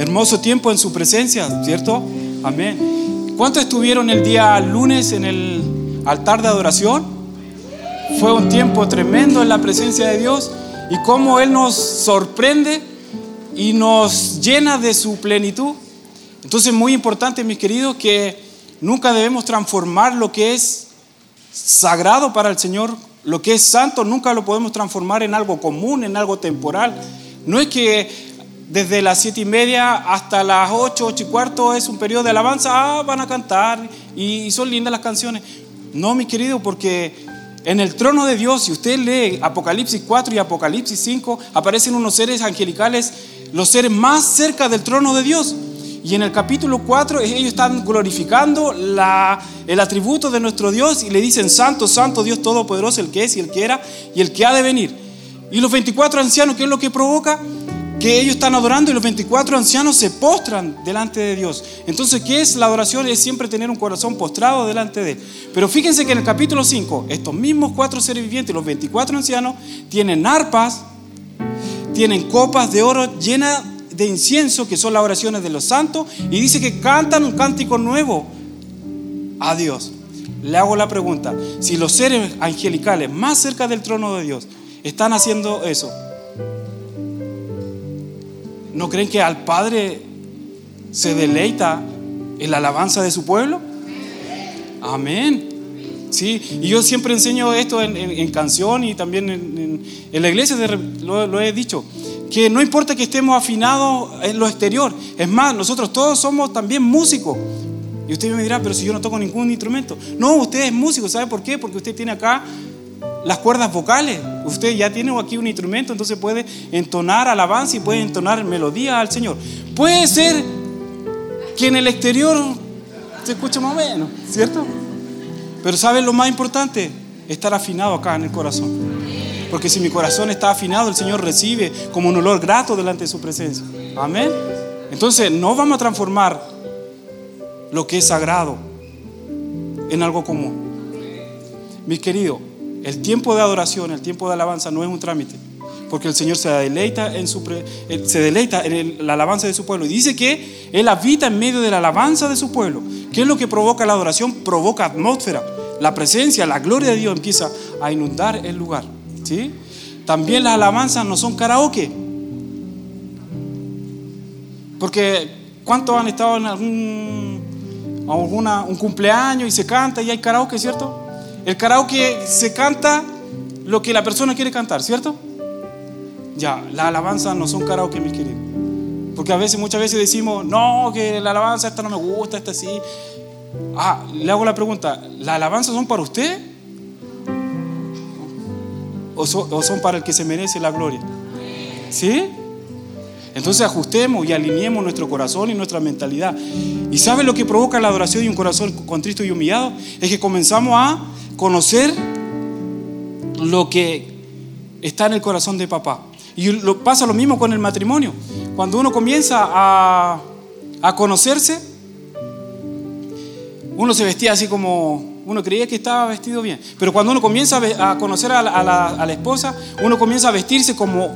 Hermoso tiempo en su presencia, ¿cierto? Amén. ¿Cuántos estuvieron el día lunes en el altar de adoración? Fue un tiempo tremendo en la presencia de Dios y cómo Él nos sorprende y nos llena de su plenitud. Entonces, muy importante, mis queridos, que nunca debemos transformar lo que es sagrado para el Señor, lo que es santo, nunca lo podemos transformar en algo común, en algo temporal. No es que desde las siete y media hasta las ocho, ocho y cuarto es un periodo de alabanza, ah, van a cantar y, son lindas las canciones. No, mi querido, porque en el trono de Dios, si usted lee Apocalipsis 4 y Apocalipsis 5, aparecen unos seres angelicales, los seres más cerca del trono de Dios. Y en el capítulo 4 ellos están glorificando la, el atributo de nuestro Dios y le dicen, Santo, Santo, Dios Todopoderoso, el que es y el que era y el que ha de venir. Y los 24 ancianos, ¿qué es lo que provoca? Que ellos están adorando y los 24 ancianos se postran delante de Dios. Entonces, ¿qué es la adoración? Es siempre tener un corazón postrado delante de Él. Pero fíjense que en el capítulo 5, estos mismos cuatro seres vivientes, los 24 ancianos, tienen arpas, tienen copas de oro llenas de incienso, que son las oraciones de los santos, y dice que cantan un cántico nuevo a Dios. Le hago la pregunta, si los seres angelicales más cerca del trono de Dios están haciendo eso, ¿No creen que al Padre se deleita en la alabanza de su pueblo? Amén. Sí, y yo siempre enseño esto en, canción y también en, la iglesia, lo, lo, he dicho, que no importa que estemos afinados en lo exterior, es más, nosotros todos somos también músicos. Y usted me dirá, pero si yo no toco ningún instrumento. No, usted es músico, ¿sabe por qué? Porque usted tiene acá las cuerdas vocales. Usted ya tiene aquí un instrumento, entonces puede entonar alabanza y puede entonar melodía al Señor. Puede ser que en el exterior se escuche más o menos, ¿cierto? Pero ¿saben lo más importante? Estar afinado acá en el corazón. Porque si mi corazón está afinado, el Señor recibe como un olor grato delante de su presencia. Amén. Entonces no vamos a transformar lo que es sagrado en algo común. Mis queridos, el tiempo de adoración, el tiempo de alabanza no es un trámite, porque el Señor se deleita en, su se deleita en la alabanza de su pueblo. Y dice que Él habita en medio de la alabanza de su pueblo. ¿Qué es lo que provoca la adoración? Provoca atmósfera. La presencia, la gloria de Dios empieza a inundar el lugar. ¿sí? También las alabanzas no son karaoke. Porque ¿cuántos han estado en algún un cumpleaños y se canta y hay karaoke, ¿cierto? El karaoke se canta lo que la persona quiere cantar, ¿cierto? Ya, la alabanza no son karaoke, mis queridos. Porque a veces, muchas veces decimos, no, que la alabanza esta no me gusta, esta sí. Ah, le hago la pregunta, ¿las alabanzas son para usted? ¿O son, o son para el que se merece la gloria? ¿Sí? Entonces ajustemos y alineemos nuestro corazón y nuestra mentalidad. ¿Y sabe lo que provoca la adoración y un corazón contristo y humillado? Es que comenzamos a conocer lo que está en el corazón de papá. Y lo, pasa lo mismo con el matrimonio. Cuando uno comienza a, a conocerse, uno se vestía así como, uno creía que estaba vestido bien. Pero cuando uno comienza a conocer a, la, a la, esposa, uno comienza a vestirse como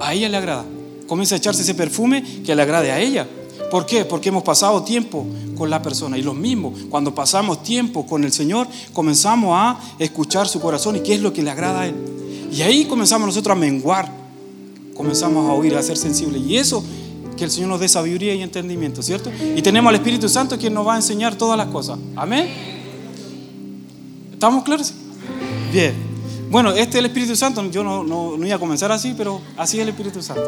a ella le agrada. Comienza a echarse ese perfume que le agrade a ella. ¿Por qué? Porque hemos pasado tiempo con la persona. Y lo mismo, cuando pasamos tiempo con el Señor, comenzamos a escuchar su corazón y qué es lo que le agrada a Él. Y ahí comenzamos nosotros a menguar, comenzamos a oír, a ser sensibles. Y eso, que el Señor nos dé sabiduría y entendimiento, ¿cierto? Y tenemos al Espíritu Santo quien nos va a enseñar todas las cosas. Amén. ¿Estamos claros? Bien. Bueno, este es el Espíritu Santo. Yo no, no, no iba a comenzar así, pero así es el Espíritu Santo.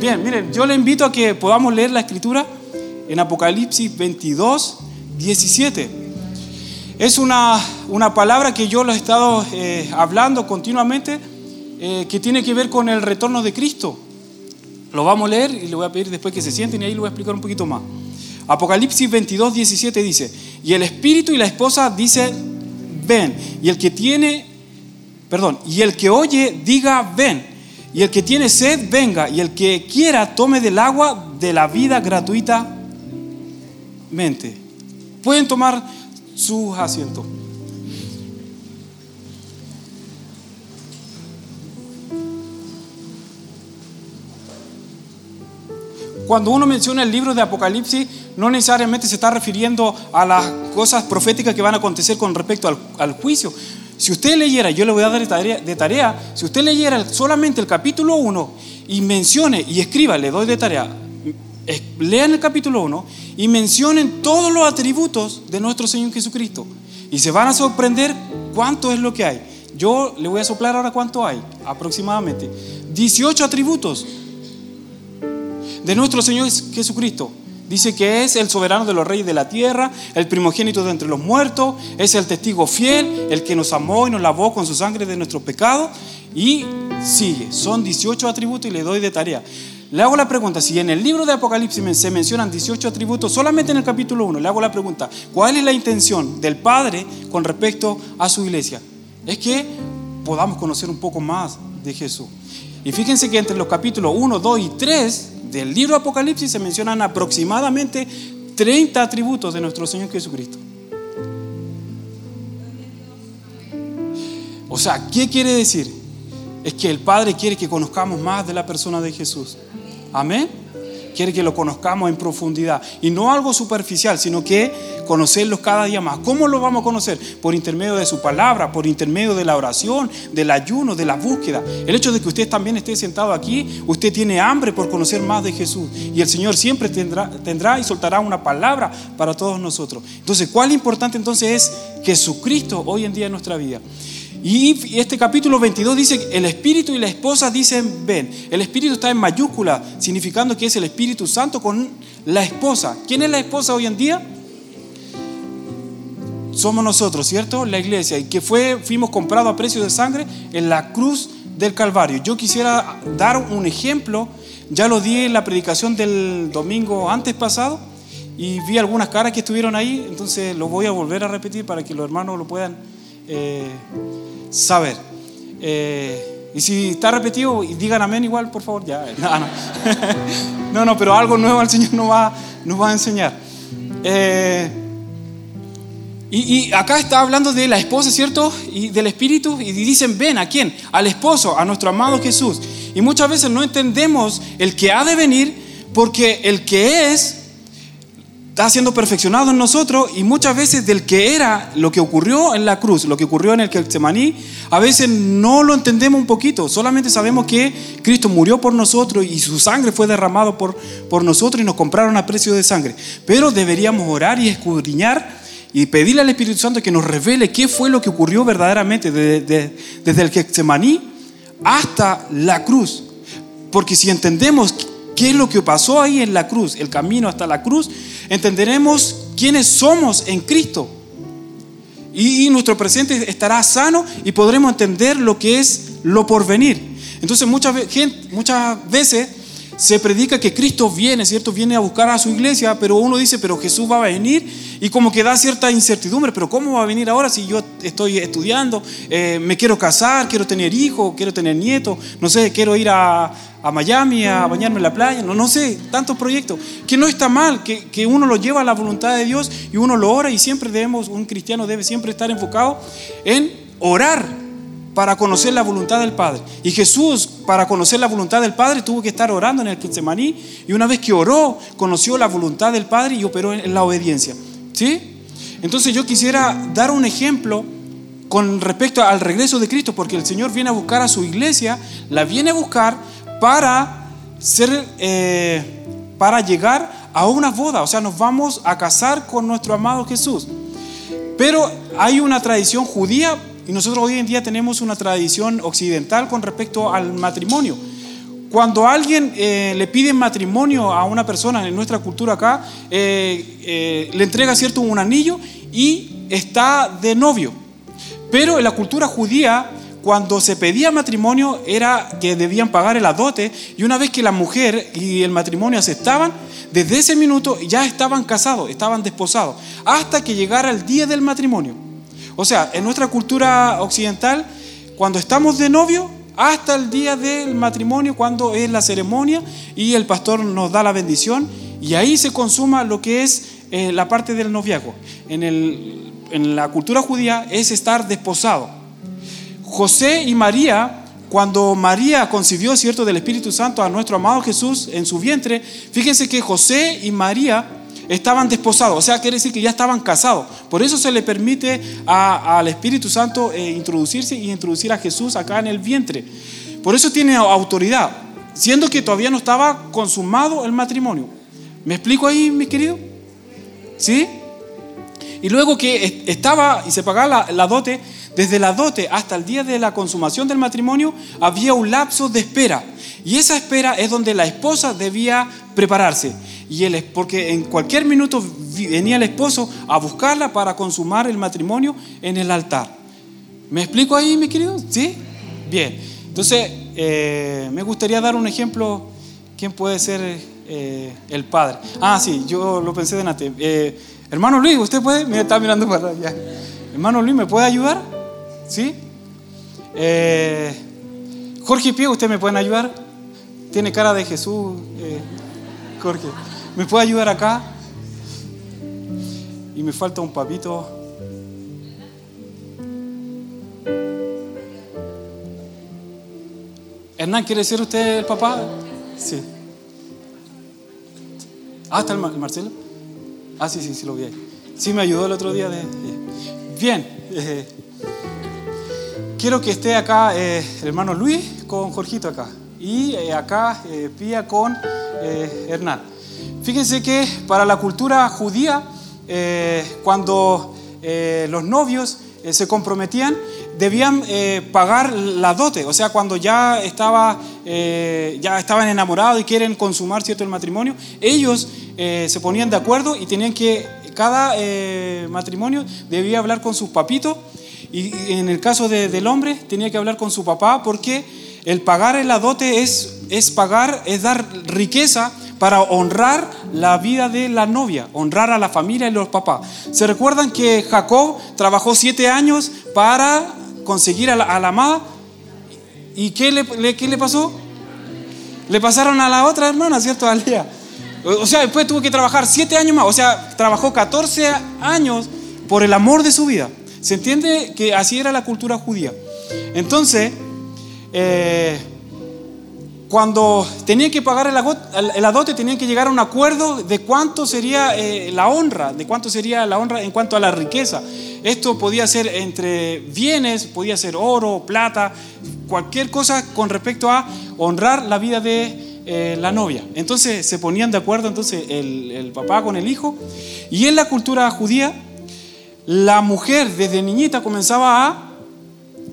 Bien, miren, yo le invito a que podamos leer la Escritura en Apocalipsis 22, 17. Es una, una palabra que yo lo he estado eh, hablando continuamente, eh, que tiene que ver con el retorno de Cristo. Lo vamos a leer y le voy a pedir después que se sienten y ahí lo voy a explicar un poquito más. Apocalipsis 22, 17 dice, y el espíritu y la esposa dice, ven, y el que tiene, perdón, y el que oye diga, ven, y el que tiene sed, venga, y el que quiera tome del agua de la vida gratuita mente. Pueden tomar sus asientos. cuando uno menciona el libro de Apocalipsis, no necesariamente se está refiriendo a las cosas proféticas que van a acontecer con respecto al, juicio. Si usted leyera, yo le voy a dar de tarea, si usted leyera solamente el capítulo 1 y mencione y escriba, le doy de tarea, lean el capítulo 1 y mencionen todos los atributos de nuestro Señor Jesucristo. Y se van a sorprender cuánto es lo que hay. Yo le voy a soplar ahora cuánto hay, aproximadamente. 18 atributos de nuestro Señor Jesucristo. Dice que es el soberano de los reyes de la tierra, el primogénito de entre los muertos, es el testigo fiel, el que nos amó y nos lavó con su sangre de nuestro pecado. Y sigue, son 18 atributos y le doy de tarea. Le hago la pregunta, si en el libro de Apocalipsis se mencionan 18 atributos, solamente en el capítulo 1, le hago la pregunta, ¿cuál es la intención del Padre con respecto a su iglesia? Es que podamos conocer un poco más de Jesús. Y fíjense que entre los capítulos 1, 2 y 3 del libro Apocalipsis se mencionan aproximadamente 30 atributos de nuestro Señor Jesucristo. O sea, ¿qué quiere decir? Es que el Padre quiere que conozcamos más de la persona de Jesús. Amén quiere que lo conozcamos en profundidad. Y no algo superficial, sino que conocerlos cada día más. ¿Cómo lo vamos a conocer? Por intermedio de su palabra, por intermedio de la oración, del ayuno, de la búsqueda. El hecho de que usted también esté sentado aquí, usted tiene hambre por conocer más de Jesús. Y el Señor siempre tendrá, tendrá y soltará una palabra para todos nosotros. Entonces, ¿cuál importante entonces es Jesucristo hoy en día en nuestra vida? Y este capítulo 22 dice, el Espíritu y la esposa dicen, ven. El Espíritu está en mayúscula, significando que es el Espíritu Santo con la esposa. ¿Quién es la esposa hoy en día? Somos nosotros, ¿cierto? La iglesia. Y que fue, fuimos comprados a precio de sangre en la cruz del Calvario. Yo quisiera dar un ejemplo. Ya lo di en la predicación del domingo antes pasado. Y vi algunas caras que estuvieron ahí. Entonces lo voy a volver a repetir para que los hermanos lo puedan... Eh, saber. Eh, y si está repetido, digan amén igual, por favor. Ya, no, no. pero algo nuevo el Señor nos va, nos va a enseñar. Eh, y, y, acá está hablando de la esposa, ¿cierto? Y del espíritu. Y dicen, ven, ¿a quién? Al esposo, a nuestro amado Jesús. Y muchas veces no entendemos el que ha de venir porque el que es está siendo perfeccionado en nosotros y muchas veces del que era lo que ocurrió en la cruz, lo que ocurrió en el Getsemaní, a veces no lo entendemos un poquito, solamente sabemos que Cristo murió por nosotros y su sangre fue derramado por, por nosotros y nos compraron a precio de sangre. Pero deberíamos orar y escudriñar y pedirle al Espíritu Santo que nos revele qué fue lo que ocurrió verdaderamente desde, desde el Getsemaní hasta la cruz. Porque si entendemos qué es lo que pasó ahí en la cruz, el camino hasta la cruz, entenderemos quiénes somos en Cristo. Y, nuestro presente estará sano y podremos entender lo que es lo porvenir. Entonces muchas, muchas veces se predica que Cristo viene, ¿cierto? Viene a buscar a su iglesia, pero uno dice, pero Jesús va a venir y como que da cierta incertidumbre, pero ¿cómo va a venir ahora si yo estoy estudiando, eh, me quiero casar, quiero tener hijos, quiero tener nietos, no sé, quiero ir a, a Miami a bañarme en la playa, no, no sé, tantos proyectos, que no está mal, que, que, uno lo lleva a la voluntad de Dios y uno lo ora y siempre debemos, un cristiano debe siempre estar enfocado en orar para conocer la voluntad del Padre. Y Jesús, para conocer la voluntad del Padre, tuvo que estar orando en el Getsemaní y una vez que oró, conoció la voluntad del Padre y operó en la obediencia. ¿Sí? Entonces yo quisiera dar un ejemplo con respecto al regreso de Cristo, porque el Señor viene a buscar a su iglesia, la viene a buscar para, ser, eh, para llegar a una boda. O sea, nos vamos a casar con nuestro amado Jesús. Pero hay una tradición judía y nosotros hoy en día tenemos una tradición occidental con respecto al matrimonio. Cuando alguien eh, le pide matrimonio a una persona en nuestra cultura acá, eh, le entrega cierto un anillo y está de novio. Pero en la cultura judía cuando se pedía matrimonio era que debían pagar el adote y una vez que la mujer y el matrimonio aceptaban, desde ese minuto ya estaban casados, estaban desposados, hasta que llegara el día del matrimonio. O sea, en nuestra cultura occidental, cuando estamos de novio, hasta el día del matrimonio, cuando es la ceremonia y el pastor nos da la bendición, y ahí se consuma lo que es eh, la parte del noviazgo. En, en la cultura judía es estar desposado. José y María, cuando María concibió, ¿cierto?, del Espíritu Santo a nuestro amado Jesús en su vientre, fíjense que José y María estaban desposados, o sea, quiere decir que ya estaban casados. Por eso se le permite al Espíritu Santo eh, introducirse y introducir a Jesús acá en el vientre. Por eso tiene autoridad, siendo que todavía no estaba consumado el matrimonio. ¿Me explico ahí, mis queridos? ¿Sí? Y luego que estaba y se pagaba la, dote, desde la dote hasta el día de la consumación del matrimonio había un lapso de espera. Y esa espera es donde la esposa debía prepararse. Y él, porque en cualquier minuto venía el esposo a buscarla para consumar el matrimonio en el altar. ¿Me explico ahí, mi querido? ¿Sí? Bien. Entonces, eh, me gustaría dar un ejemplo. ¿Quién puede ser eh, el padre? Ah, sí, yo lo pensé de Eh, hermano Luis, ¿usted puede? Me está mirando para allá. Hermano Luis, ¿me puede ayudar? ¿Sí? Eh, Jorge Pie, ¿usted me puede ayudar? Tiene cara de Jesús, Jorge. ¿Me puede ayudar acá? Y me falta un papito. Hernán, ¿quiere ser usted el papá? Sí. Ah, está el, Marcelo. Ah, sí, sí, sí, lo vi ahí. Sí, me ayudó el otro día. De, bien. Eh, quiero que esté acá eh, el hermano Luis con Jorgito acá. Y eh, acá Pía con Hernán. Fíjense que para la cultura judía, eh, cuando eh, los novios eh, se comprometían, debían pagar la dote, o sea, cuando ya, estaba, ya estaban enamorados y quieren consumar cierto el matrimonio, ellos se ponían de acuerdo y tenían que, cada matrimonio debía hablar con sus papitos y en el caso del hombre tenía que hablar con su papá porque el pagar el dote es, es pagar, es dar riqueza para honrar la vida de la novia, honrar a la familia y los papás. ¿Se recuerdan que Jacob trabajó siete años para conseguir a la, amada? ¿Y qué le, le pasó? Le pasaron a la otra hermana, ¿cierto? Al día. O sea, después tuvo que trabajar siete años más. O sea, trabajó 14 años por el amor de su vida. ¿Se entiende que así era la cultura judía? Entonces, eh, cuando tenían que pagar el adote, tenían que llegar a un acuerdo de cuánto sería eh, la honra, de cuánto sería la honra en cuanto a la riqueza. Esto podía ser entre bienes, podía ser oro, plata, cualquier cosa con respecto a honrar la vida de eh, la novia. Entonces se ponían de acuerdo entonces el, el papá con el hijo. Y en la cultura judía, la mujer desde niñita comenzaba a,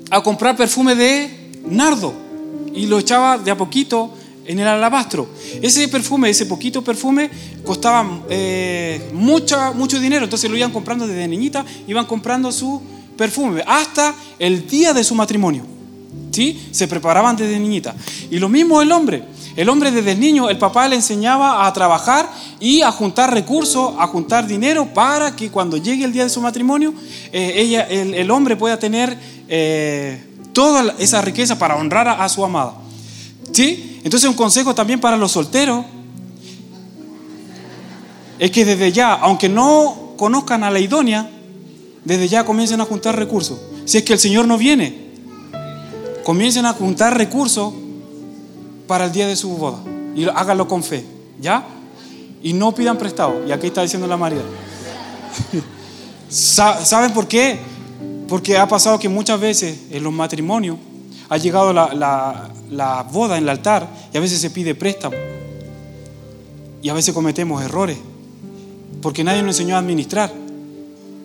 a comprar perfume de nardo y lo echaba de a poquito en el alabastro. Ese perfume, ese poquito perfume, costaba eh, mucho dinero, entonces lo iban comprando desde niñita, iban comprando su perfume hasta el día de su matrimonio. ¿Sí? Se preparaban desde niñita. Y lo mismo el hombre. El hombre desde el niño, el papá le enseñaba a trabajar y a juntar recursos, a juntar dinero para que cuando llegue el día de su matrimonio, eh, ella, el, hombre pueda tener eh, toda esa riqueza para honrar a, su amada. ¿Sí? Entonces un consejo también para los solteros es que desde ya, aunque no conozcan a la idónea, desde ya comiencen a juntar recursos. Si es que el Señor no viene, comiencen a juntar recursos para el día de su boda. Y háganlo con fe, ¿ya? Y no pidan prestado. Y aquí está diciendo la María. ¿Saben por qué? Porque ha pasado que muchas veces en los matrimonios ha llegado la, boda en el altar y a veces se pide préstamo. Y a veces cometemos errores. Porque nadie nos enseñó a administrar.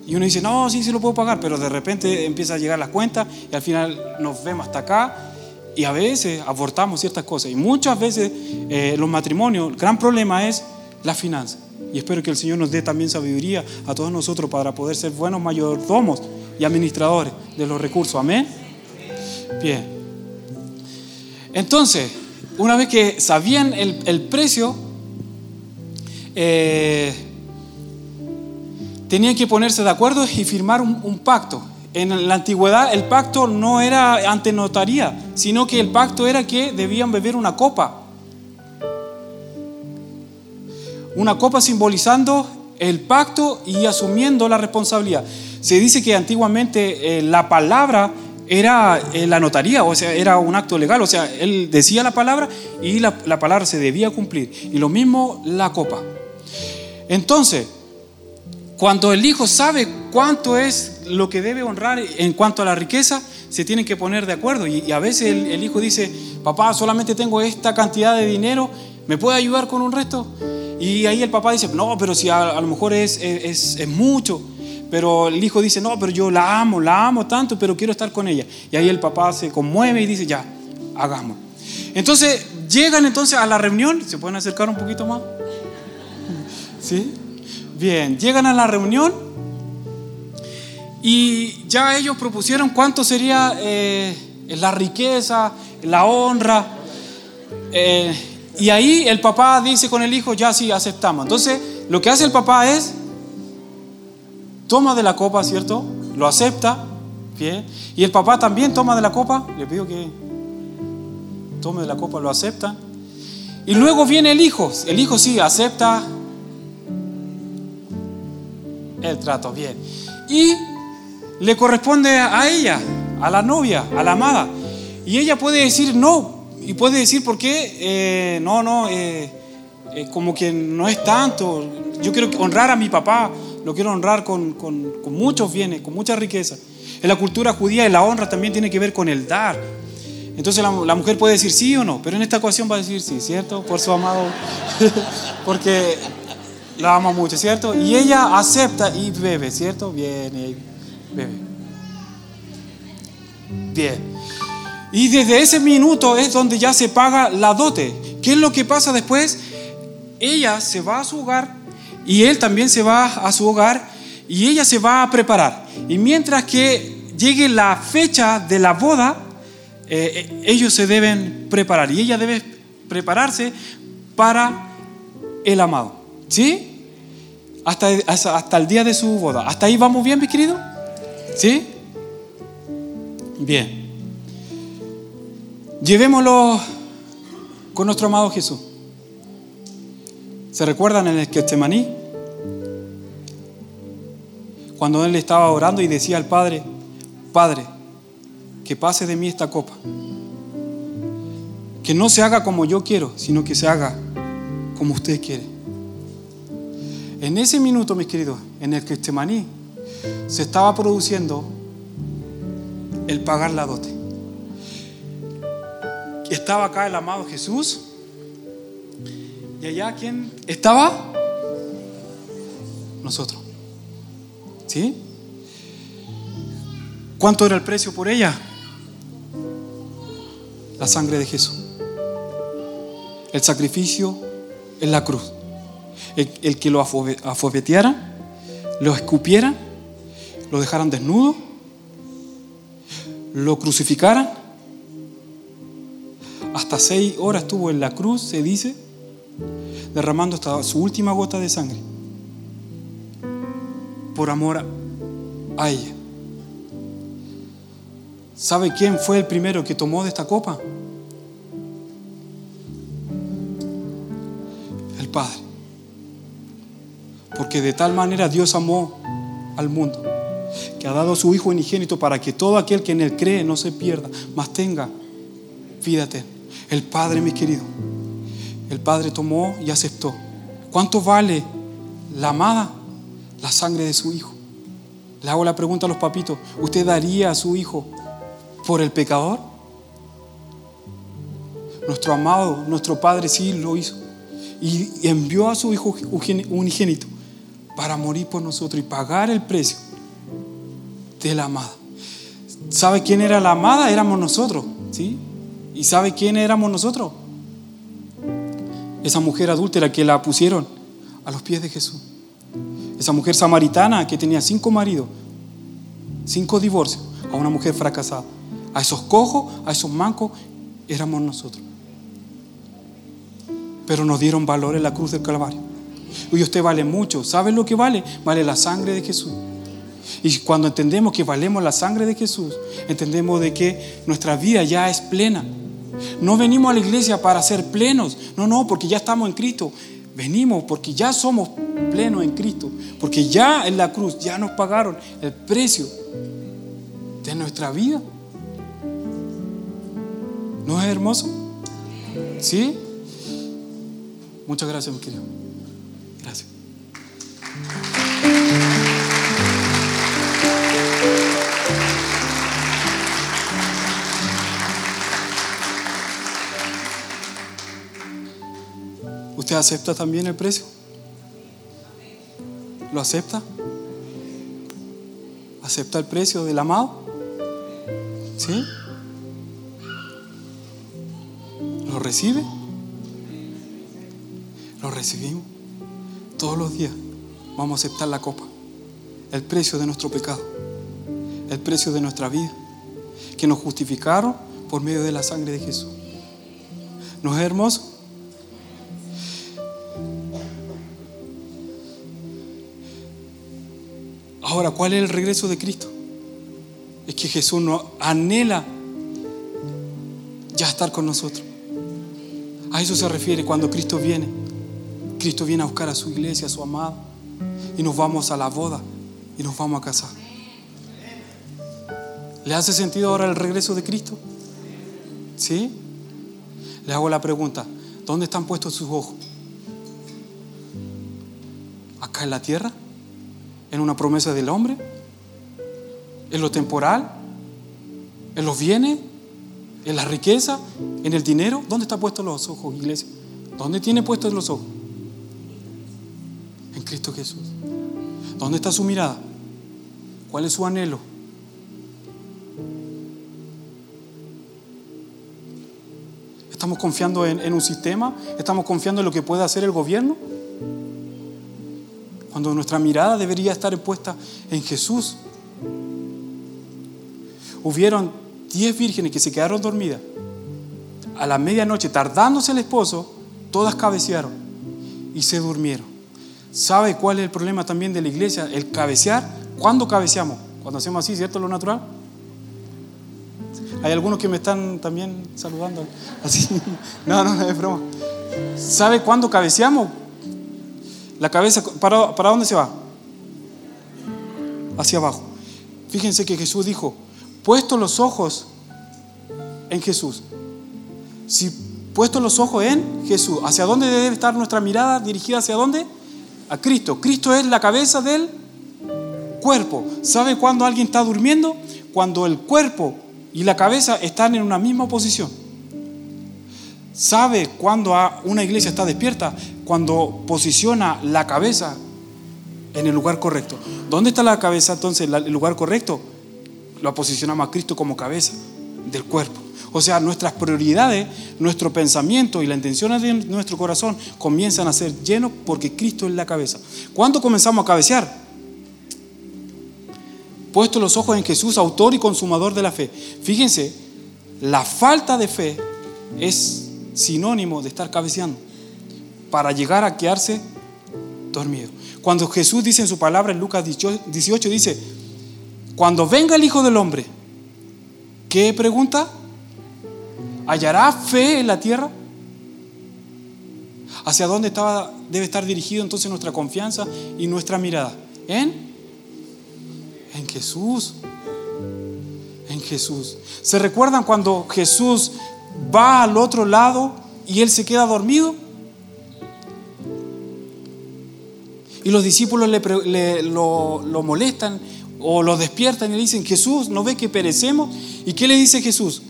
Y uno dice, no, sí, sí lo puedo pagar, pero de repente empieza a llegar las cuentas y al final nos vemos hasta acá y a veces abortamos ciertas cosas. Y muchas veces eh, los matrimonios, el gran problema es la finanza. Y espero que el Señor nos dé también sabiduría a todos nosotros para poder ser buenos mayordomos y administradores de los recursos. Amén. Bien. Entonces, una vez que sabían el, precio, eh, tenían que ponerse de acuerdo y firmar un, pacto. En la antigüedad el pacto no era ante notaría, sino que el pacto era que debían beber una copa. Una copa simbolizando el pacto y asumiendo la responsabilidad. Se dice que antiguamente eh, la palabra era eh, la notaría, o sea, era un acto legal, o sea, él decía la palabra y la, la palabra se debía cumplir. Y lo mismo la copa. Entonces, cuando el hijo sabe cuánto es lo que debe honrar en cuanto a la riqueza, se tienen que poner de acuerdo. Y, a veces el, hijo dice, papá, solamente tengo esta cantidad de dinero, ¿me puede ayudar con un resto? Y ahí el papá dice, no, pero si a, lo mejor es, mucho. Pero el hijo dice, no, pero yo la amo, la amo tanto, pero quiero estar con ella. Y ahí el papá se conmueve y dice, ya, hagamos. Entonces, llegan entonces a la reunión, ¿se pueden acercar un poquito más? ¿Sí? Bien, llegan a la reunión y ya ellos propusieron cuánto sería eh, la riqueza, la honra. Eh, y ahí el papá dice con el hijo, ya sí, aceptamos. Entonces, lo que hace el papá es, toma de la copa, ¿cierto? Lo acepta, bien. Y el papá también toma de la copa, le pido que tome de la copa, lo acepta. Y luego viene el hijo, el hijo sí acepta el trato, bien. Y le corresponde a ella, a la novia, a la amada. Y ella puede decir no, y puede decir por qué, eh, no, no, eh, eh, como que no es tanto. Yo quiero honrar a mi papá, lo quiero honrar con, con, muchos bienes, con mucha riqueza. En la cultura judía la honra también tiene que ver con el dar. Entonces la, mujer puede decir sí o no, pero en esta ocasión va a decir sí, ¿cierto? Por su amado, porque la ama mucho, ¿cierto? Y ella acepta y bebe, ¿cierto? Viene, bebe. Bien. Y desde ese minuto es donde ya se paga la dote. ¿Qué es lo que pasa después? Ella se va a su hogar y él también se va a su hogar y ella se va a preparar. Y mientras que llegue la fecha de la boda, eh, eh, ellos se deben preparar y ella debe prepararse para el amado. ¿Sí? Hasta, hasta, el día de su boda. ¿Hasta ahí vamos bien, mi querido? ¿Sí? Bien. Llevémoslo con nuestro amado Jesús. ¿Se recuerdan en el Getsemaní? Cuando él estaba orando y decía al Padre, Padre, que pase de mí esta copa. Que no se haga como yo quiero, sino que se haga como usted quiere. En ese minuto, mis queridos, en el Getsemaní, se estaba produciendo el pagar la dote. Estaba acá el amado Jesús. Y allá, ¿quién estaba? Nosotros. ¿Sí? ¿Cuánto era el precio por ella? La sangre de Jesús. El sacrificio en la cruz el, que lo afobetiaran, lo escupieran, lo dejaran desnudo, lo crucificaran. Hasta seis horas estuvo en la cruz, se dice, derramando hasta su última gota de sangre por amor a ella. ¿Sabe quién fue el primero que tomó de esta copa? El Padre. Porque de tal manera Dios amó al mundo, que ha dado a su Hijo unigénito para que todo aquel que en él cree no se pierda, mas tenga vida El Padre, mi querido, el Padre tomó y aceptó. ¿Cuánto vale la amada? La sangre de su Hijo. Le hago la pregunta a los papitos, ¿usted daría a su Hijo por el pecador? Nuestro amado, nuestro Padre sí lo hizo. Y envió a su Hijo unigénito para morir por nosotros y pagar el precio de la amada. ¿Sabe quién era la amada? Éramos nosotros, ¿sí? ¿Y sabe quién éramos nosotros? Esa mujer adúltera que la pusieron a los pies de Jesús. Esa mujer samaritana que tenía cinco maridos, cinco divorcios, a una mujer fracasada. A esos cojos, a esos mancos, éramos nosotros. Pero nos dieron valor en la cruz del Calvario. Y usted vale mucho. ¿Sabe lo que vale? Vale la sangre de Jesús. Y cuando entendemos que valemos la sangre de Jesús, entendemos de que nuestra vida ya es plena. No venimos a la iglesia para ser plenos. No, no, porque ya estamos en Cristo. Venimos porque ya somos plenos en Cristo. Porque ya en la cruz ya nos pagaron el precio de nuestra vida. ¿No es hermoso? ¿Sí? Muchas gracias, mi querido. Gracias. ¿Usted acepta también el precio? ¿Lo acepta? ¿Acepta el precio del amado? ¿Sí? ¿Lo recibe? Lo recibimos. Todos los días vamos a aceptar la copa. El precio de nuestro pecado. El precio de nuestra vida. Que nos justificaron por medio de la sangre de Jesús. ¿No es hermoso? Ahora, ¿cuál es el regreso de Cristo? Es que Jesús no anhela ya estar con nosotros. A eso se refiere cuando Cristo viene. Cristo viene a buscar a su iglesia, a su amado, y nos vamos a la boda y nos vamos a casar. ¿Le hace sentido ahora el regreso de Cristo? ¿Sí? Le hago la pregunta, ¿dónde están puestos sus ojos? ¿Acá en la tierra? ¿En una promesa del hombre? ¿En lo temporal? ¿En los bienes? ¿En la riqueza? ¿En el dinero? ¿Dónde están puestos los ojos, iglesia? ¿Dónde tiene puestos los ojos? En Cristo Jesús. ¿Dónde está su mirada? ¿Cuál es su anhelo? ¿Estamos confiando en, un sistema? ¿Estamos confiando en lo que puede hacer el gobierno? Cuando nuestra mirada debería estar puesta en Jesús. Hubieron diez vírgenes que se quedaron dormidas. A la medianoche, tardándose el esposo, todas cabecearon y se durmieron. ¿Sabe cuál es el problema también de la iglesia? El cabecear. ¿Cuándo cabeceamos? Cuando hacemos así, ¿cierto? Lo natural. Hay algunos que me están también saludando. Así. No, no, es broma. ¿Sabe cuándo cabeceamos? La cabeza, ¿para, ¿para dónde se va? Hacia abajo. Fíjense que Jesús dijo, puesto los ojos en Jesús. Si puesto los ojos en Jesús, ¿hacia dónde debe estar nuestra mirada dirigida? ¿Hacia dónde? A Cristo. Cristo es la cabeza del cuerpo. ¿Sabe cuándo alguien está durmiendo? Cuando el cuerpo y la cabeza están en una misma posición. ¿Sabe cuándo una iglesia está despierta? Cuando posiciona la cabeza en el lugar correcto. ¿Dónde está la cabeza entonces? El lugar correcto. Lo posicionamos a Cristo como cabeza del cuerpo. O sea, nuestras prioridades, nuestro pensamiento y la intención de nuestro corazón comienzan a ser llenos porque Cristo es la cabeza. ¿Cuándo comenzamos a cabecear? puesto los ojos en Jesús, autor y consumador de la fe. Fíjense, la falta de fe es sinónimo de estar cabeceando para llegar a quedarse dormido. Cuando Jesús dice en su palabra en Lucas 18, dice, cuando venga el Hijo del Hombre, ¿qué pregunta? ¿Hallará fe en la tierra? ¿Hacia dónde estaba, debe estar dirigido entonces nuestra confianza y nuestra mirada? En en Jesús. En Jesús. ¿Se recuerdan cuando Jesús va al otro lado y él se queda dormido? Y los discípulos le, lo, lo, molestan o lo despiertan y le dicen, Jesús, ¿no ve que perecemos? ¿Y qué le dice Jesús?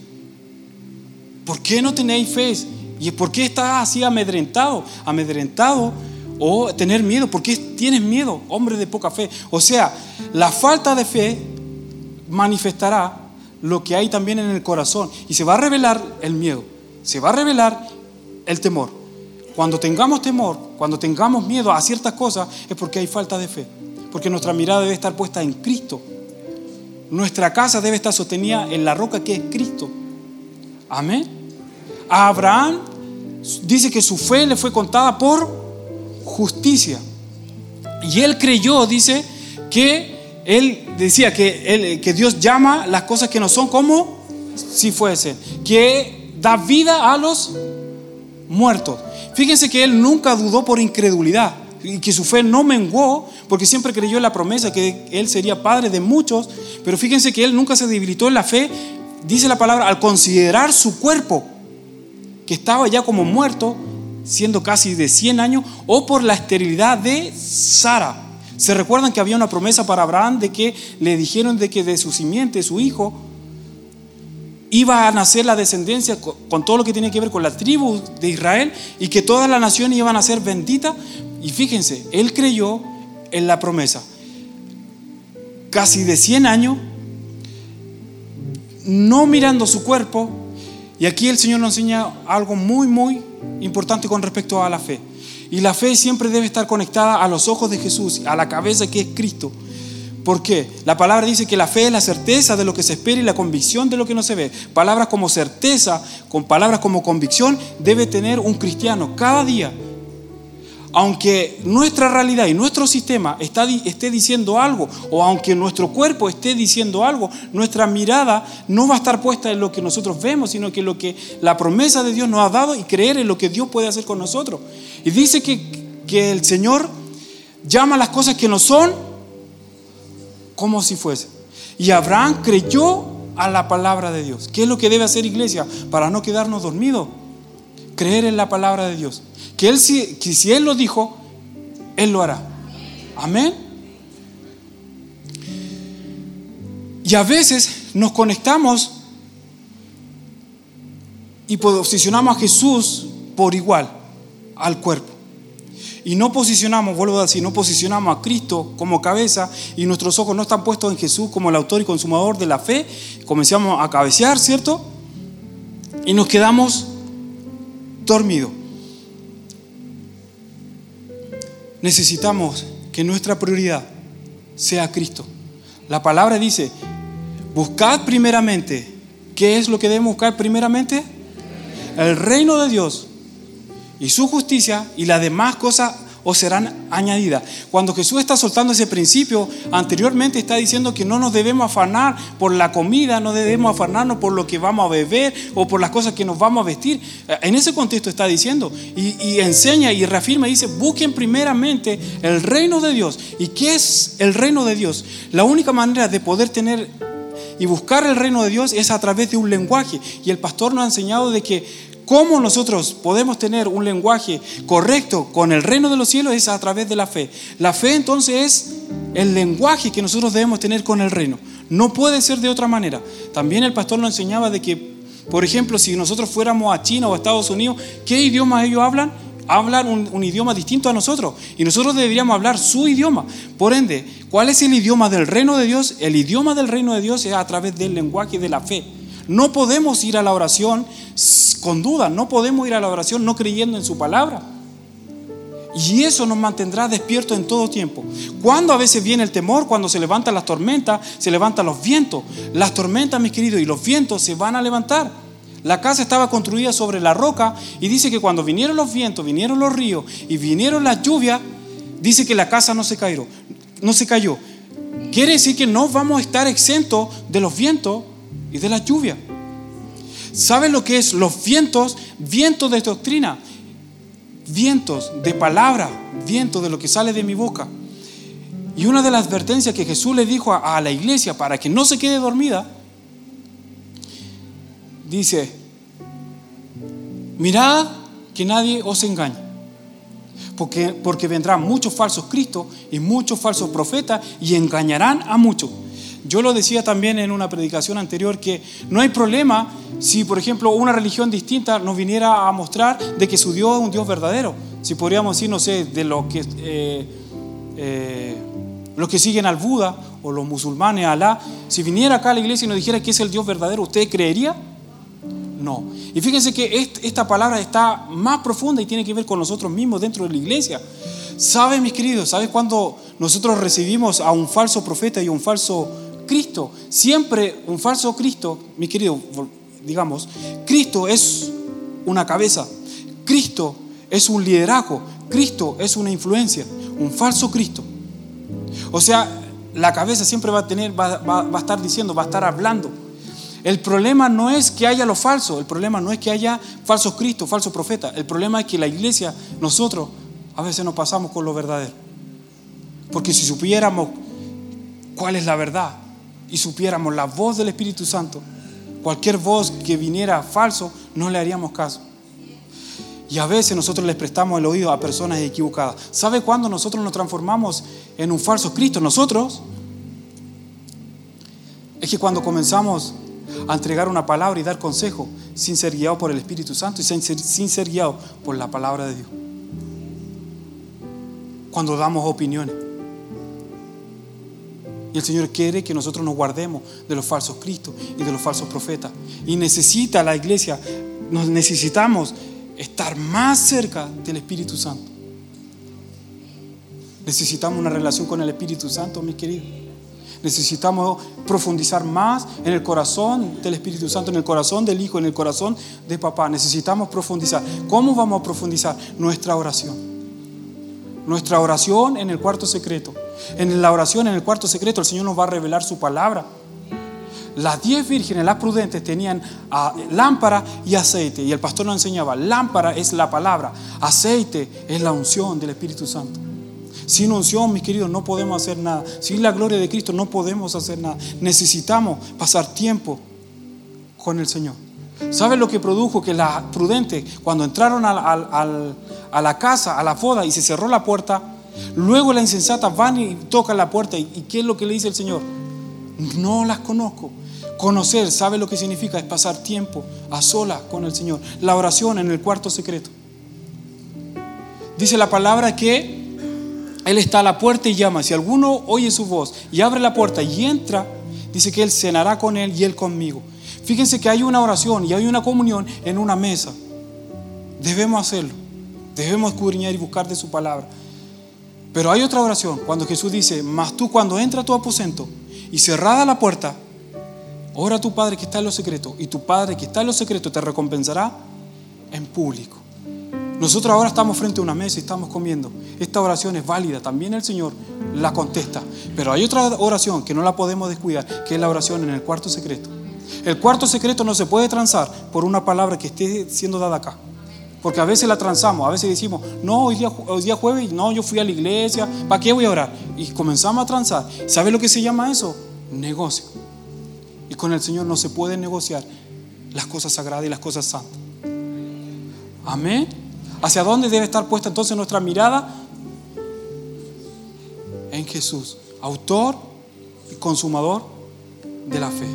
¿Por qué no tenéis fe? ¿Y por qué estás así amedrentado? Amedrentado o tener miedo. ¿Por qué tienes miedo, hombre de poca fe? O sea, la falta de fe manifestará lo que hay también en el corazón y se va a revelar el miedo, se va a revelar el temor. Cuando tengamos temor, cuando tengamos miedo a ciertas cosas, es porque hay falta de fe, porque nuestra mirada debe estar puesta en Cristo. Nuestra casa debe estar sostenida en la roca que es Cristo. Amén. A Abraham dice que su fe le fue contada por justicia. Y él creyó, dice, que él decía que, que Dios llama las cosas que no son como si fuesen, que da vida a los muertos. Fíjense que él nunca dudó por incredulidad y que su fe no menguó porque siempre creyó en la promesa que él sería padre de muchos, pero fíjense que él nunca se debilitó en la fe dice la palabra, al considerar su cuerpo, que estaba ya como muerto, siendo casi de 100 años, o por la esterilidad de Sara. Se recuerdan que había una promesa para Abraham de que le dijeron de que de su simiente, su hijo, iba a nacer la descendencia con todo lo que tiene que ver con la tribu de Israel y que todas las naciones iban a ser benditas. Y fíjense, él creyó en la promesa. Casi de 100 años, no mirando su cuerpo, y aquí el Señor nos enseña algo muy, muy importante con respecto a la fe. Y la fe siempre debe estar conectada a los ojos de Jesús, a la cabeza que es Cristo. ¿Por qué? La palabra dice que la fe es la certeza de lo que se espera y la convicción de lo que no se ve. Palabras como certeza, con palabras como convicción, debe tener un cristiano cada día. Aunque nuestra realidad y nuestro sistema esté diciendo algo, o aunque nuestro cuerpo esté diciendo algo, nuestra mirada no va a estar puesta en lo que nosotros vemos, sino que lo que la promesa de Dios nos ha dado y creer en lo que Dios puede hacer con nosotros. Y dice que, que el Señor llama las cosas que no son como si fuese. Y Abraham creyó a la palabra de Dios. ¿Qué es lo que debe hacer iglesia para no quedarnos dormidos? Creer en la palabra de Dios. Que, él, si, si Él lo dijo, Él lo hará. Amén. Y a veces nos conectamos y posicionamos a Jesús por igual al cuerpo y no posicionamos, vuelvo a decir, no posicionamos a Cristo como cabeza y nuestros ojos no están puestos en Jesús como el autor y consumador de la fe, comenzamos a cabecear, ¿cierto? Y nos quedamos dormidos. Necesitamos que nuestra prioridad sea Cristo. La palabra dice, buscad primeramente, ¿qué es lo que debemos buscar primeramente? El reino de Dios y su justicia y las demás cosas os serán añadidas. Cuando Jesús está soltando ese principio, anteriormente está diciendo que no nos debemos afanar por la comida, no debemos afanarnos por lo que vamos a beber o por las cosas que nos vamos a vestir. En ese contexto está diciendo y, y enseña y reafirma y dice, busquen primeramente el reino de Dios. ¿Y qué es el reino de Dios? La única manera de poder tener y buscar el reino de Dios es a través de un lenguaje. Y el pastor nos ha enseñado de que ¿Cómo nosotros podemos tener un lenguaje correcto con el reino de los cielos? Es a través de la fe. La fe entonces es el lenguaje que nosotros debemos tener con el reino. No puede ser de otra manera. También el pastor nos enseñaba de que, por ejemplo, si nosotros fuéramos a China o a Estados Unidos, ¿qué idioma ellos hablan? Hablan un, un idioma distinto a nosotros. Y nosotros deberíamos hablar su idioma. Por ende, ¿cuál es el idioma del reino de Dios? El idioma del reino de Dios es a través del lenguaje de la fe. No podemos ir a la oración con duda, no podemos ir a la oración no creyendo en su palabra. Y eso nos mantendrá despiertos en todo tiempo. Cuando a veces viene el temor, cuando se levantan las tormentas, se levantan los vientos. Las tormentas, mis queridos, y los vientos se van a levantar. La casa estaba construida sobre la roca y dice que cuando vinieron los vientos, vinieron los ríos y vinieron las lluvias, dice que la casa no se cayó. No se cayó. Quiere decir que no vamos a estar exentos de los vientos y de la lluvia. ¿Saben lo que es los vientos? Vientos de doctrina, vientos de palabra, vientos de lo que sale de mi boca. Y una de las advertencias que Jesús le dijo a, la iglesia para que no se quede dormida, dice, mirad que nadie os engañe. Porque, porque vendrán muchos falsos cristos y muchos falsos profetas y engañarán a muchos. Yo lo decía también en una predicación anterior que no hay problema si, por ejemplo, una religión distinta nos viniera a mostrar de que su Dios es un Dios verdadero. Si podríamos decir, no sé, de lo que, eh, eh, los que siguen al Buda o los musulmanes, a Alá, si viniera acá a la iglesia y nos dijera que es el Dios verdadero, ¿usted creería? No. Y fíjense que esta palabra está más profunda y tiene que ver con nosotros mismos dentro de la iglesia. ¿Sabe, mis queridos? ¿Sabe cuando nosotros recibimos a un falso profeta y un falso Cristo, siempre un falso Cristo, mi querido, digamos, Cristo es una cabeza, Cristo es un liderazgo, Cristo es una influencia, un falso Cristo. O sea, la cabeza siempre va a tener, va, a estar diciendo, va a estar hablando. El problema no es que haya lo falso, el problema no es que haya falsos Cristo, falso profeta, el problema es que la iglesia, nosotros, a veces nos pasamos con lo verdadero. Porque si supiéramos cuál es la verdad, y supiéramos la voz del Espíritu Santo, Cualquier voz que viniera falso, no le haríamos caso. Y a veces nosotros les prestamos el oído a personas equivocadas. ¿Sabe cuándo nosotros nos transformamos en un falso Cristo? Nosotros. Es que cuando comenzamos a entregar una palabra y dar consejo sin ser guiado por el Espíritu Santo y sin ser, sin ser guiado por la palabra de Dios. Cuando damos opiniones. Y el Señor quiere que nosotros nos guardemos de los falsos Cristos y de los falsos profetas. Y necesita la iglesia, nos necesitamos estar más cerca del Espíritu Santo. Necesitamos una relación con el Espíritu Santo, mis queridos. Necesitamos profundizar más en el corazón del Espíritu Santo, en el corazón del Hijo, en el corazón de papá. Necesitamos profundizar. ¿Cómo vamos a profundizar? Nuestra oración. Nuestra oración en el cuarto secreto. En la oración en el cuarto secreto el Señor nos va a revelar su palabra. Las diez vírgenes, las prudentes, tenían ah, lámpara y aceite. Y el pastor nos enseñaba, lámpara es la palabra, aceite es la unción del Espíritu Santo. Sin unción, mis queridos, no podemos hacer nada. Sin la gloria de Cristo no podemos hacer nada. Necesitamos pasar tiempo con el Señor. ¿Sabe lo que produjo que las prudentes, cuando entraron a la casa, a la boda y se cerró la puerta, luego las insensatas van y tocan la puerta? ¿Y qué es lo que le dice el Señor? No las conozco. Conocer, ¿sabe lo que significa? Es pasar tiempo a solas con el Señor. La oración en el cuarto secreto. Dice la palabra que él está a la puerta y llama. Si alguno oye su voz y abre la puerta y entra, dice que Él cenará con Él y Él conmigo. Fíjense que hay una oración y hay una comunión en una mesa. Debemos hacerlo. Debemos escudriñar y buscar de su palabra. Pero hay otra oración cuando Jesús dice, mas tú cuando entra a tu aposento y cerrada la puerta, ora a tu Padre que está en lo secreto y tu Padre que está en lo secreto te recompensará en público. Nosotros ahora estamos frente a una mesa y estamos comiendo. Esta oración es válida, también el Señor la contesta. Pero hay otra oración que no la podemos descuidar, que es la oración en el cuarto secreto. El cuarto secreto no se puede transar por una palabra que esté siendo dada acá. Porque a veces la transamos, a veces decimos, no, hoy día, hoy día jueves, no, yo fui a la iglesia, ¿para qué voy a orar? Y comenzamos a transar. ¿Sabe lo que se llama eso? Negocio. Y con el Señor no se puede negociar las cosas sagradas y las cosas santas. Amén. ¿Hacia dónde debe estar puesta entonces nuestra mirada? En Jesús, autor y consumador de la fe.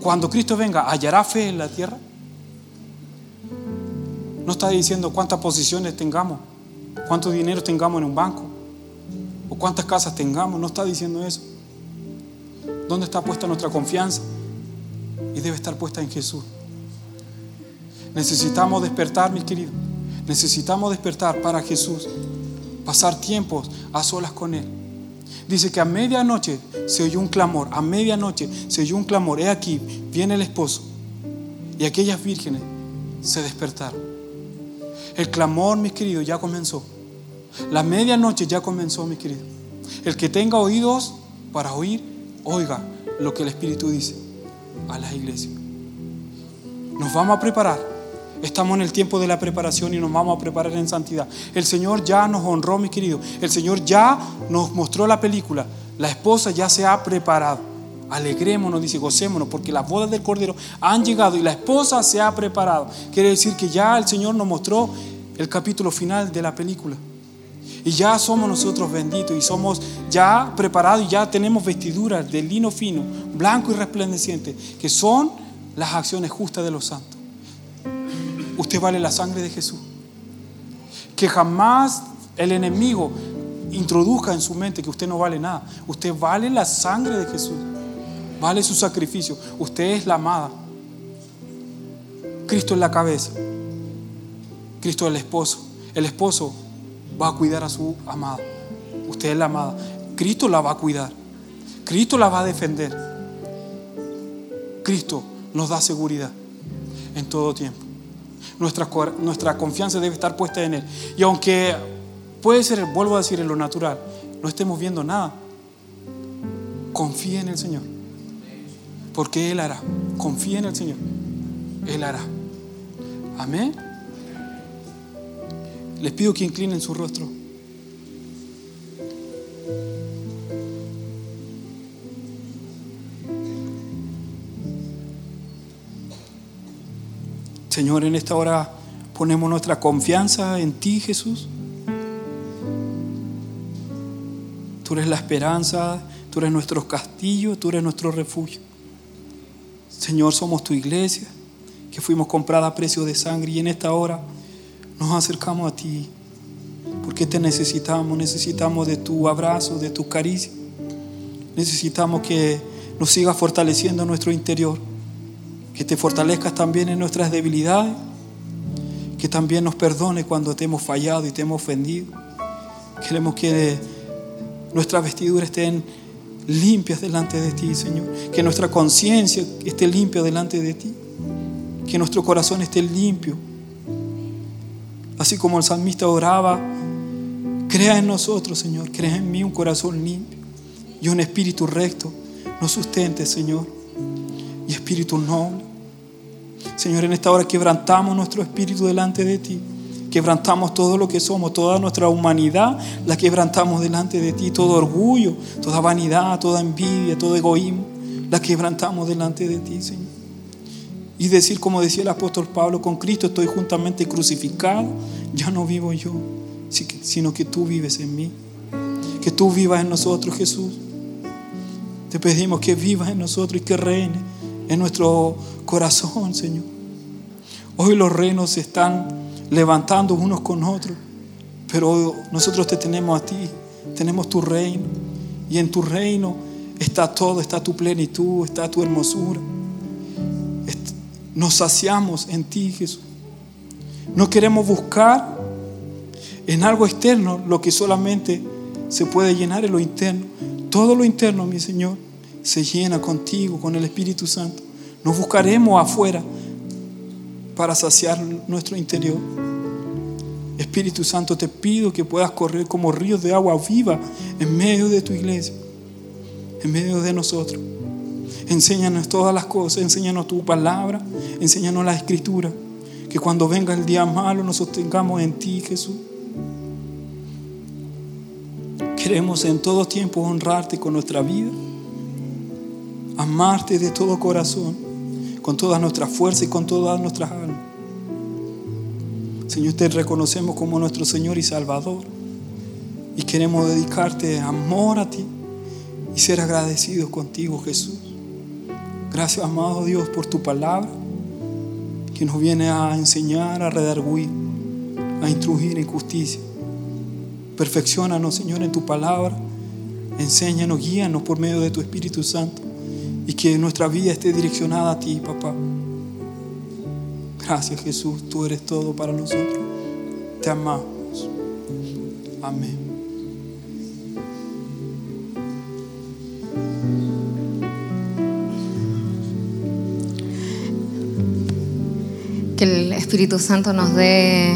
Cuando Cristo venga, ¿hallará fe en la tierra? No está diciendo cuántas posiciones tengamos, cuánto dinero tengamos en un banco o cuántas casas tengamos, no está diciendo eso. ¿Dónde está puesta nuestra confianza? Y debe estar puesta en Jesús. Necesitamos despertar, mis queridos. Necesitamos despertar para Jesús, pasar tiempos a solas con Él. Dice que a medianoche se oyó un clamor, a medianoche se oyó un clamor, he aquí, viene el esposo. Y aquellas vírgenes se despertaron. El clamor, mis queridos, ya comenzó. La medianoche ya comenzó, mis queridos. El que tenga oídos para oír, oiga lo que el Espíritu dice a las iglesias. Nos vamos a preparar Estamos en el tiempo de la preparación y nos vamos a preparar en santidad. El Señor ya nos honró, mis queridos. El Señor ya nos mostró la película. La esposa ya se ha preparado. Alegrémonos, dice, gocémonos, porque las bodas del Cordero han llegado y la esposa se ha preparado. Quiere decir que ya el Señor nos mostró el capítulo final de la película. Y ya somos nosotros benditos y somos ya preparados y ya tenemos vestiduras de lino fino, blanco y resplandeciente, que son las acciones justas de los santos. Usted vale la sangre de Jesús. Que jamás el enemigo introduzca en su mente que usted no vale nada. Usted vale la sangre de Jesús. Vale su sacrificio. Usted es la amada. Cristo es la cabeza. Cristo es el esposo. El esposo va a cuidar a su amada. Usted es la amada. Cristo la va a cuidar. Cristo la va a defender. Cristo nos da seguridad en todo tiempo. Nuestra, nuestra confianza debe estar puesta en Él. Y aunque puede ser, vuelvo a decir, en lo natural, no estemos viendo nada, confíe en el Señor. Porque Él hará. Confíe en el Señor. Él hará. Amén. Les pido que inclinen su rostro. Señor, en esta hora ponemos nuestra confianza en ti, Jesús. Tú eres la esperanza, tú eres nuestro castillo, tú eres nuestro refugio. Señor, somos tu iglesia, que fuimos comprada a precio de sangre y en esta hora nos acercamos a ti, porque te necesitamos, necesitamos de tu abrazo, de tu caricia. Necesitamos que nos sigas fortaleciendo en nuestro interior, que te fortalezcas también en nuestras debilidades, que también nos perdone cuando te hemos fallado y te hemos ofendido. Queremos que nuestras vestiduras estén limpias delante de ti, Señor. Que nuestra conciencia esté limpia delante de ti. Que nuestro corazón esté limpio. Así como el salmista oraba, crea en nosotros, Señor. Crea en mí un corazón limpio y un espíritu recto. Nos sustente, Señor. Y espíritu noble. Señor, en esta hora quebrantamos nuestro espíritu delante de ti. Quebrantamos todo lo que somos, toda nuestra humanidad, la quebrantamos delante de ti. Todo orgullo, toda vanidad, toda envidia, todo egoísmo, la quebrantamos delante de ti, Señor. Y decir, como decía el apóstol Pablo, con Cristo estoy juntamente crucificado, ya no vivo yo, sino que tú vives en mí. Que tú vivas en nosotros, Jesús. Te pedimos que vivas en nosotros y que reine en nuestro corazón, Señor. Hoy los reinos están levantando unos con otros, pero nosotros te tenemos a ti, tenemos tu reino, y en tu reino está todo, está tu plenitud, está tu hermosura. Nos saciamos en ti, Jesús. No queremos buscar en algo externo lo que solamente se puede llenar en lo interno. Todo lo interno, mi Señor, se llena contigo, con el Espíritu Santo. Nos buscaremos afuera para saciar nuestro interior. Espíritu Santo, te pido que puedas correr como ríos de agua viva en medio de tu iglesia, en medio de nosotros. Enséñanos todas las cosas, enséñanos tu palabra, enséñanos la escritura. Que cuando venga el día malo nos sostengamos en ti, Jesús. Queremos en todo tiempo honrarte con nuestra vida, amarte de todo corazón, con toda nuestra fuerza y con todas nuestras almas. Señor, te reconocemos como nuestro Señor y Salvador y queremos dedicarte amor a ti y ser agradecidos contigo, Jesús. Gracias, amado Dios, por tu palabra que nos viene a enseñar, a redarguir, a instruir en justicia. Perfeccionanos, Señor, en tu palabra. Enséñanos, guíanos por medio de tu Espíritu Santo y que nuestra vida esté direccionada a ti, papá. Gracias, Jesús. Tú eres todo para nosotros. Te amamos. Amén. Que el Espíritu Santo nos dé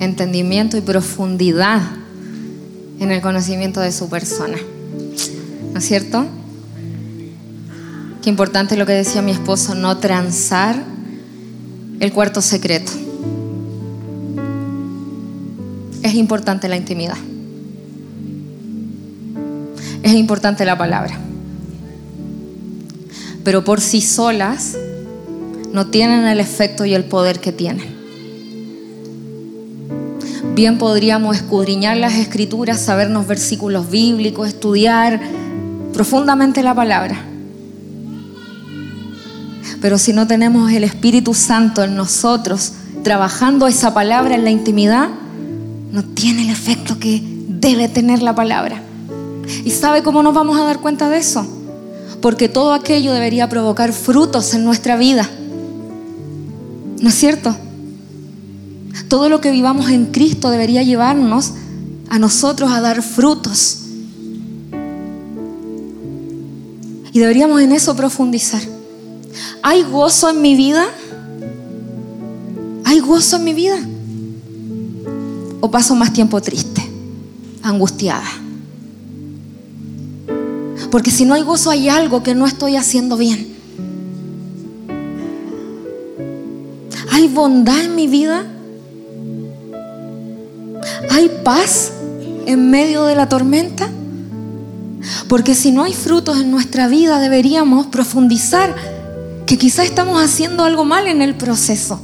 entendimiento y profundidad en el conocimiento de su persona. ¿No es cierto? Qué importante lo que decía mi esposo, no transar el cuarto secreto. Es importante la intimidad. Es importante la palabra. Pero por sí solas no tienen el efecto y el poder que tienen. Bien podríamos escudriñar las escrituras, sabernos versículos bíblicos, estudiar profundamente la palabra. Pero si no tenemos el Espíritu Santo en nosotros, trabajando esa palabra en la intimidad, no tiene el efecto que debe tener la palabra. ¿Y sabe cómo nos vamos a dar cuenta de eso? Porque todo aquello debería provocar frutos en nuestra vida. ¿No es cierto? Todo lo que vivamos en Cristo debería llevarnos a nosotros a dar frutos. Y deberíamos en eso profundizar. ¿Hay gozo en mi vida? ¿Hay gozo en mi vida? ¿O paso más tiempo triste, angustiada? Porque si no hay gozo hay algo que no estoy haciendo bien. ¿Hay bondad en mi vida? ¿Hay paz en medio de la tormenta? Porque si no hay frutos en nuestra vida deberíamos profundizar que quizás estamos haciendo algo mal en el proceso.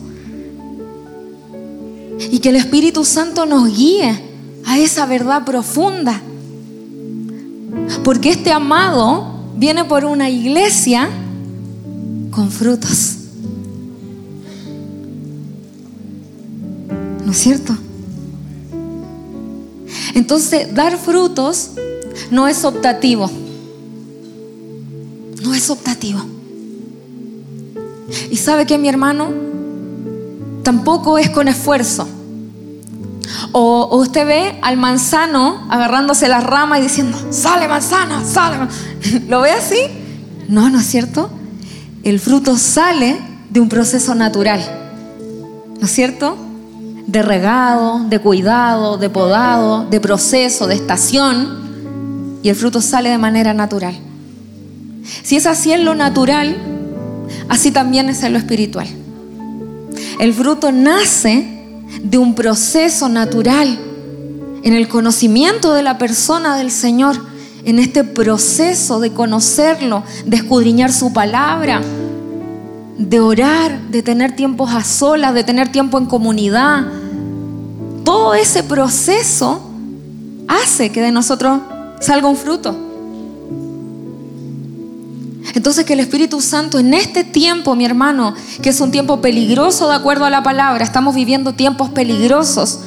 Y que el Espíritu Santo nos guíe a esa verdad profunda. Porque este amado viene por una iglesia con frutos. ¿No es cierto? Entonces, dar frutos no es optativo. No es optativo. Y sabe que mi hermano tampoco es con esfuerzo. O, usted ve al manzano agarrándose las ramas y diciendo, sale manzana, sale. ¿Lo ve así? No, ¿no es cierto? El fruto sale de un proceso natural. ¿No es cierto? De regado, de cuidado, de podado, de proceso, de estación. Y el fruto sale de manera natural. Si es así en lo natural, así también es en lo espiritual. El fruto nace de un proceso natural en el conocimiento de la persona del Señor, en este proceso de conocerlo, de escudriñar su palabra, de orar, de tener tiempos a solas, de tener tiempo en comunidad. Todo ese proceso hace que de nosotros salga un fruto. Entonces que el Espíritu Santo en este tiempo, mi hermano, que es un tiempo peligroso de acuerdo a la palabra, estamos viviendo tiempos peligrosos.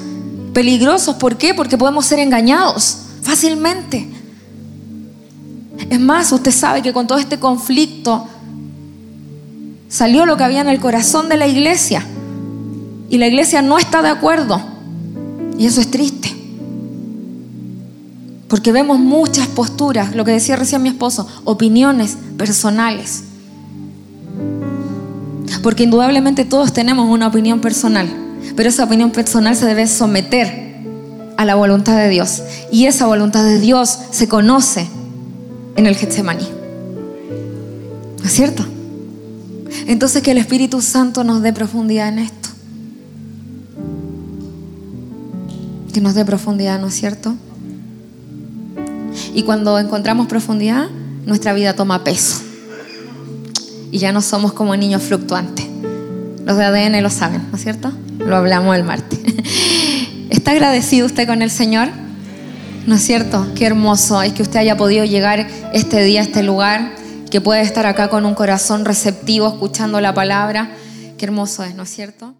Peligrosos, ¿por qué? Porque podemos ser engañados fácilmente. Es más, usted sabe que con todo este conflicto salió lo que había en el corazón de la iglesia. Y la iglesia no está de acuerdo. Y eso es triste. Porque vemos muchas posturas, lo que decía recién mi esposo, opiniones personales. Porque indudablemente todos tenemos una opinión personal, pero esa opinión personal se debe someter a la voluntad de Dios. Y esa voluntad de Dios se conoce en el Getsemaní. ¿No es cierto? Entonces que el Espíritu Santo nos dé profundidad en esto. Que nos dé profundidad, ¿no es cierto? Y cuando encontramos profundidad, nuestra vida toma peso. Y ya no somos como niños fluctuantes. Los de ADN lo saben, ¿no es cierto? Lo hablamos el martes. ¿Está agradecido usted con el Señor? ¿No es cierto? Qué hermoso es que usted haya podido llegar este día a este lugar, que pueda estar acá con un corazón receptivo escuchando la palabra. Qué hermoso es, ¿no es cierto?